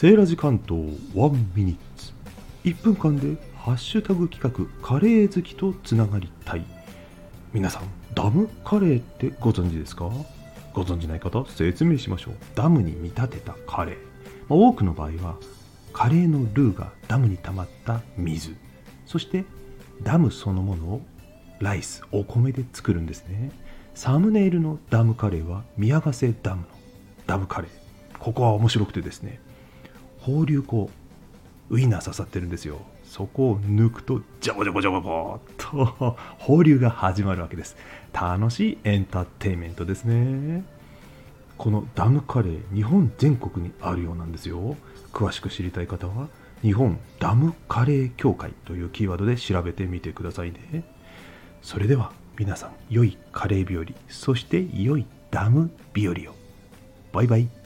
セーラジ関東1ミニッツ。1分間でハッシュタグ企画カレー好きとつながりたい。皆さんダムカレーってご存知ですか？ご存知ない方説明しましょう。ダムに見立てたカレー、まあ、多くの場合はカレーのルーがダムに溜まった水。そしてダムそのものをライスお米で作るんですね。サムネイルのダムカレーは宮ヶ瀬ダムのダムカレー。ここは面白くてですね放流口ウインナー刺さってるんですよ。そこを抜くとジャボジャボジャボボーっと放流が始まるわけです。楽しいエンターテインメントですね。このダムカレー日本全国にあるようなんですよ。詳しく知りたい方は日本ダムカレー協会というキーワードで調べてみてくださいね。それでは皆さん良いカレー日和そして良いダム日和を。バイバイ。